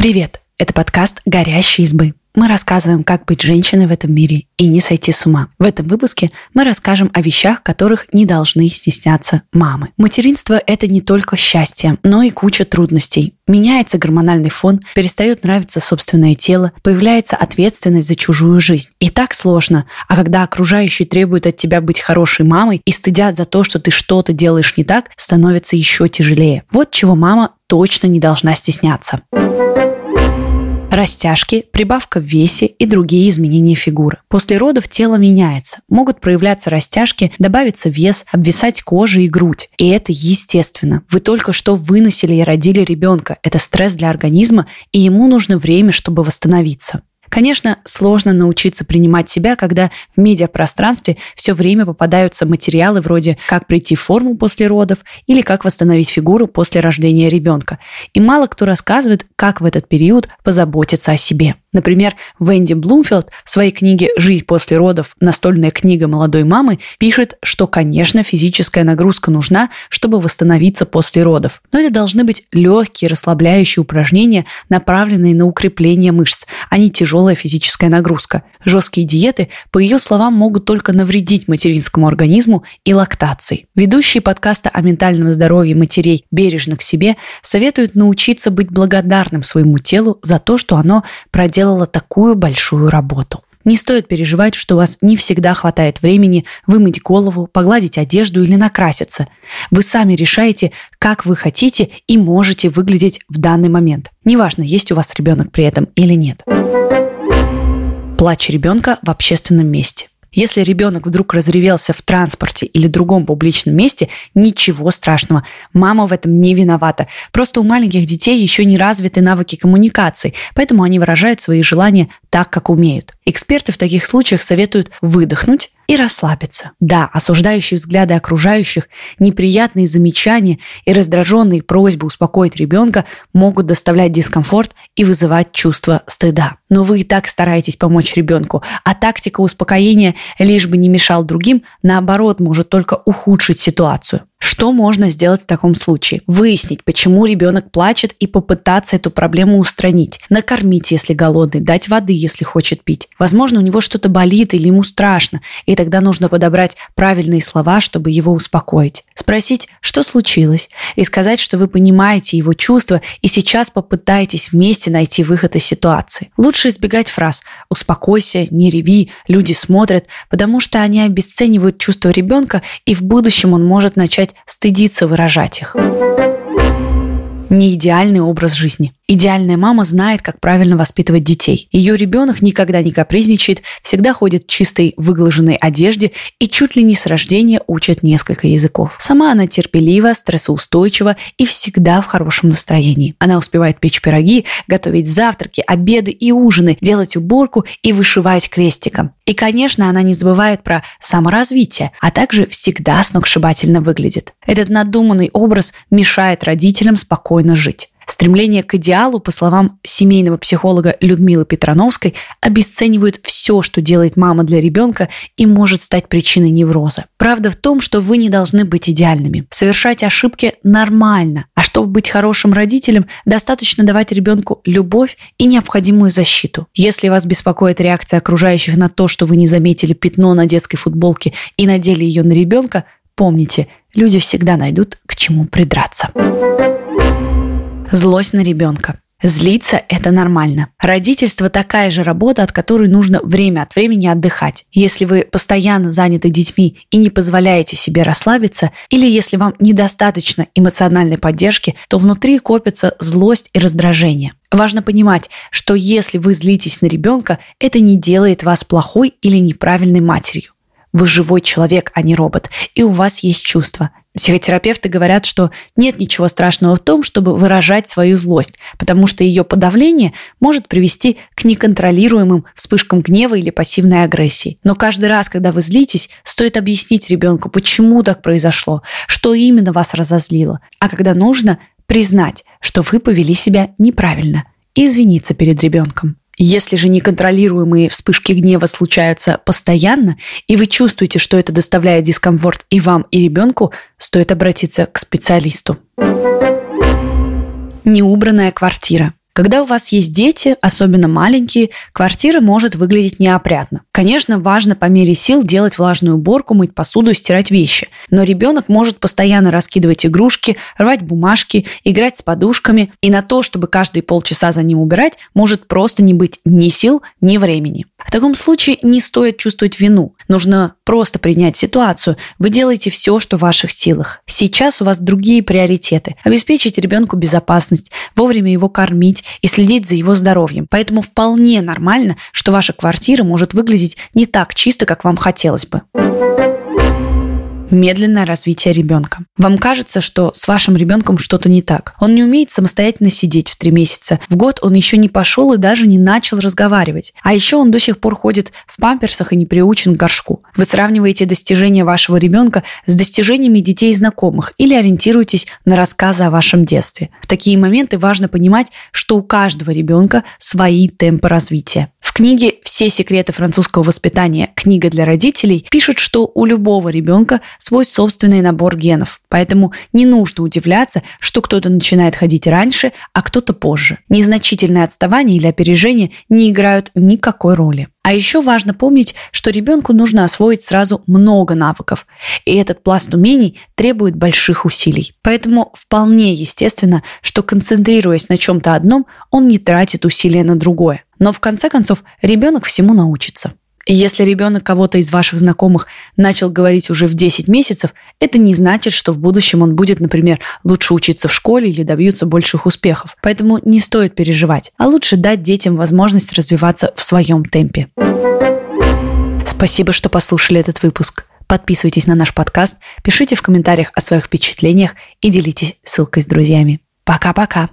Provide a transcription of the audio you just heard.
Привет! Это подкаст «Горящие избы». Мы рассказываем, как быть женщиной в этом мире и не сойти с ума. В этом выпуске мы расскажем о вещах, которых не должны стесняться мамы. Материнство – это не только счастье, но и куча трудностей. Меняется гормональный фон, перестает нравиться собственное тело, появляется ответственность за чужую жизнь. И так сложно. А когда окружающие требуют от тебя быть хорошей мамой и стыдят за то, что ты что-то делаешь не так, становится еще тяжелее. Вот чего мама точно не должна стесняться растяжки, прибавка в весе и другие изменения фигуры. После родов тело меняется. Могут проявляться растяжки, добавиться вес, обвисать кожа и грудь. И это естественно. Вы только что выносили и родили ребенка. Это стресс для организма, и ему нужно время, чтобы восстановиться. Конечно, сложно научиться принимать себя, когда в медиапространстве все время попадаются материалы вроде «Как прийти в форму после родов» или «Как восстановить фигуру после рождения ребенка». И мало кто рассказывает, как в этот период позаботиться о себе. Например, Венди Блумфилд в своей книге «Жизнь после родов. Настольная книга молодой мамы» пишет, что, конечно, физическая нагрузка нужна, чтобы восстановиться после родов. Но это должны быть легкие, расслабляющие упражнения, направленные на укрепление мышц, а не тяжелая физическая нагрузка. Жесткие диеты, по ее словам, могут только навредить материнскому организму и лактации. Ведущие подкаста о ментальном здоровье матерей бережно к себе советуют научиться быть благодарным своему телу за то, что оно проделало проделала такую большую работу. Не стоит переживать, что у вас не всегда хватает времени вымыть голову, погладить одежду или накраситься. Вы сами решаете, как вы хотите и можете выглядеть в данный момент. Неважно, есть у вас ребенок при этом или нет. Плач ребенка в общественном месте. Если ребенок вдруг разревелся в транспорте или другом публичном месте, ничего страшного. Мама в этом не виновата. Просто у маленьких детей еще не развиты навыки коммуникации, поэтому они выражают свои желания так, как умеют. Эксперты в таких случаях советуют выдохнуть, и расслабиться. Да, осуждающие взгляды окружающих, неприятные замечания и раздраженные просьбы успокоить ребенка могут доставлять дискомфорт и вызывать чувство стыда. Но вы и так стараетесь помочь ребенку, а тактика успокоения, лишь бы не мешал другим, наоборот, может только ухудшить ситуацию. Что можно сделать в таком случае? Выяснить, почему ребенок плачет и попытаться эту проблему устранить. Накормить, если голодный, дать воды, если хочет пить. Возможно, у него что-то болит или ему страшно, и тогда нужно подобрать правильные слова, чтобы его успокоить. Спросить, что случилось, и сказать, что вы понимаете его чувства и сейчас попытаетесь вместе найти выход из ситуации. Лучше избегать фраз «успокойся», «не реви», «люди смотрят», потому что они обесценивают чувства ребенка, и в будущем он может начать стыдиться выражать их. Не идеальный образ жизни. Идеальная мама знает, как правильно воспитывать детей. Ее ребенок никогда не капризничает, всегда ходит в чистой выглаженной одежде и чуть ли не с рождения учит несколько языков. Сама она терпелива, стрессоустойчива и всегда в хорошем настроении. Она успевает печь пироги, готовить завтраки, обеды и ужины, делать уборку и вышивать крестиком. И, конечно, она не забывает про саморазвитие, а также всегда сногсшибательно выглядит. Этот надуманный образ мешает родителям спокойно жить. Стремление к идеалу, по словам семейного психолога Людмилы Петрановской, обесценивает все, что делает мама для ребенка и может стать причиной невроза. Правда в том, что вы не должны быть идеальными. Совершать ошибки нормально, а чтобы быть хорошим родителем, достаточно давать ребенку любовь и необходимую защиту. Если вас беспокоит реакция окружающих на то, что вы не заметили пятно на детской футболке и надели ее на ребенка, помните, люди всегда найдут к чему придраться. Злость на ребенка. Злиться – это нормально. Родительство – такая же работа, от которой нужно время от времени отдыхать. Если вы постоянно заняты детьми и не позволяете себе расслабиться, или если вам недостаточно эмоциональной поддержки, то внутри копится злость и раздражение. Важно понимать, что если вы злитесь на ребенка, это не делает вас плохой или неправильной матерью. Вы живой человек, а не робот, и у вас есть чувства. Психотерапевты говорят, что нет ничего страшного в том, чтобы выражать свою злость, потому что ее подавление может привести к неконтролируемым вспышкам гнева или пассивной агрессии. Но каждый раз, когда вы злитесь, стоит объяснить ребенку, почему так произошло, что именно вас разозлило. А когда нужно, признать, что вы повели себя неправильно и извиниться перед ребенком. Если же неконтролируемые вспышки гнева случаются постоянно, и вы чувствуете, что это доставляет дискомфорт и вам, и ребенку, стоит обратиться к специалисту. Неубранная квартира. Когда у вас есть дети, особенно маленькие, квартира может выглядеть неопрятно. Конечно, важно по мере сил делать влажную уборку, мыть посуду и стирать вещи. Но ребенок может постоянно раскидывать игрушки, рвать бумажки, играть с подушками. И на то, чтобы каждые полчаса за ним убирать, может просто не быть ни сил, ни времени. В таком случае не стоит чувствовать вину. Нужно просто принять ситуацию. Вы делаете все, что в ваших силах. Сейчас у вас другие приоритеты. Обеспечить ребенку безопасность, вовремя его кормить и следить за его здоровьем. Поэтому вполне нормально, что ваша квартира может выглядеть не так чисто, как вам хотелось бы медленное развитие ребенка. Вам кажется, что с вашим ребенком что-то не так. Он не умеет самостоятельно сидеть в три месяца. В год он еще не пошел и даже не начал разговаривать. А еще он до сих пор ходит в памперсах и не приучен к горшку. Вы сравниваете достижения вашего ребенка с достижениями детей и знакомых или ориентируетесь на рассказы о вашем детстве. В такие моменты важно понимать, что у каждого ребенка свои темпы развития. В книге «Все секреты французского воспитания. Книга для родителей» пишут, что у любого ребенка свой собственный набор генов. Поэтому не нужно удивляться, что кто-то начинает ходить раньше, а кто-то позже. Незначительное отставание или опережение не играют никакой роли. А еще важно помнить, что ребенку нужно освоить сразу много навыков, и этот пласт умений требует больших усилий. Поэтому вполне естественно, что концентрируясь на чем-то одном, он не тратит усилия на другое. Но в конце концов ребенок всему научится. И если ребенок кого-то из ваших знакомых начал говорить уже в 10 месяцев, это не значит, что в будущем он будет, например, лучше учиться в школе или добьется больших успехов. Поэтому не стоит переживать, а лучше дать детям возможность развиваться в своем темпе. Спасибо, что послушали этот выпуск. Подписывайтесь на наш подкаст, пишите в комментариях о своих впечатлениях и делитесь ссылкой с друзьями. Пока-пока!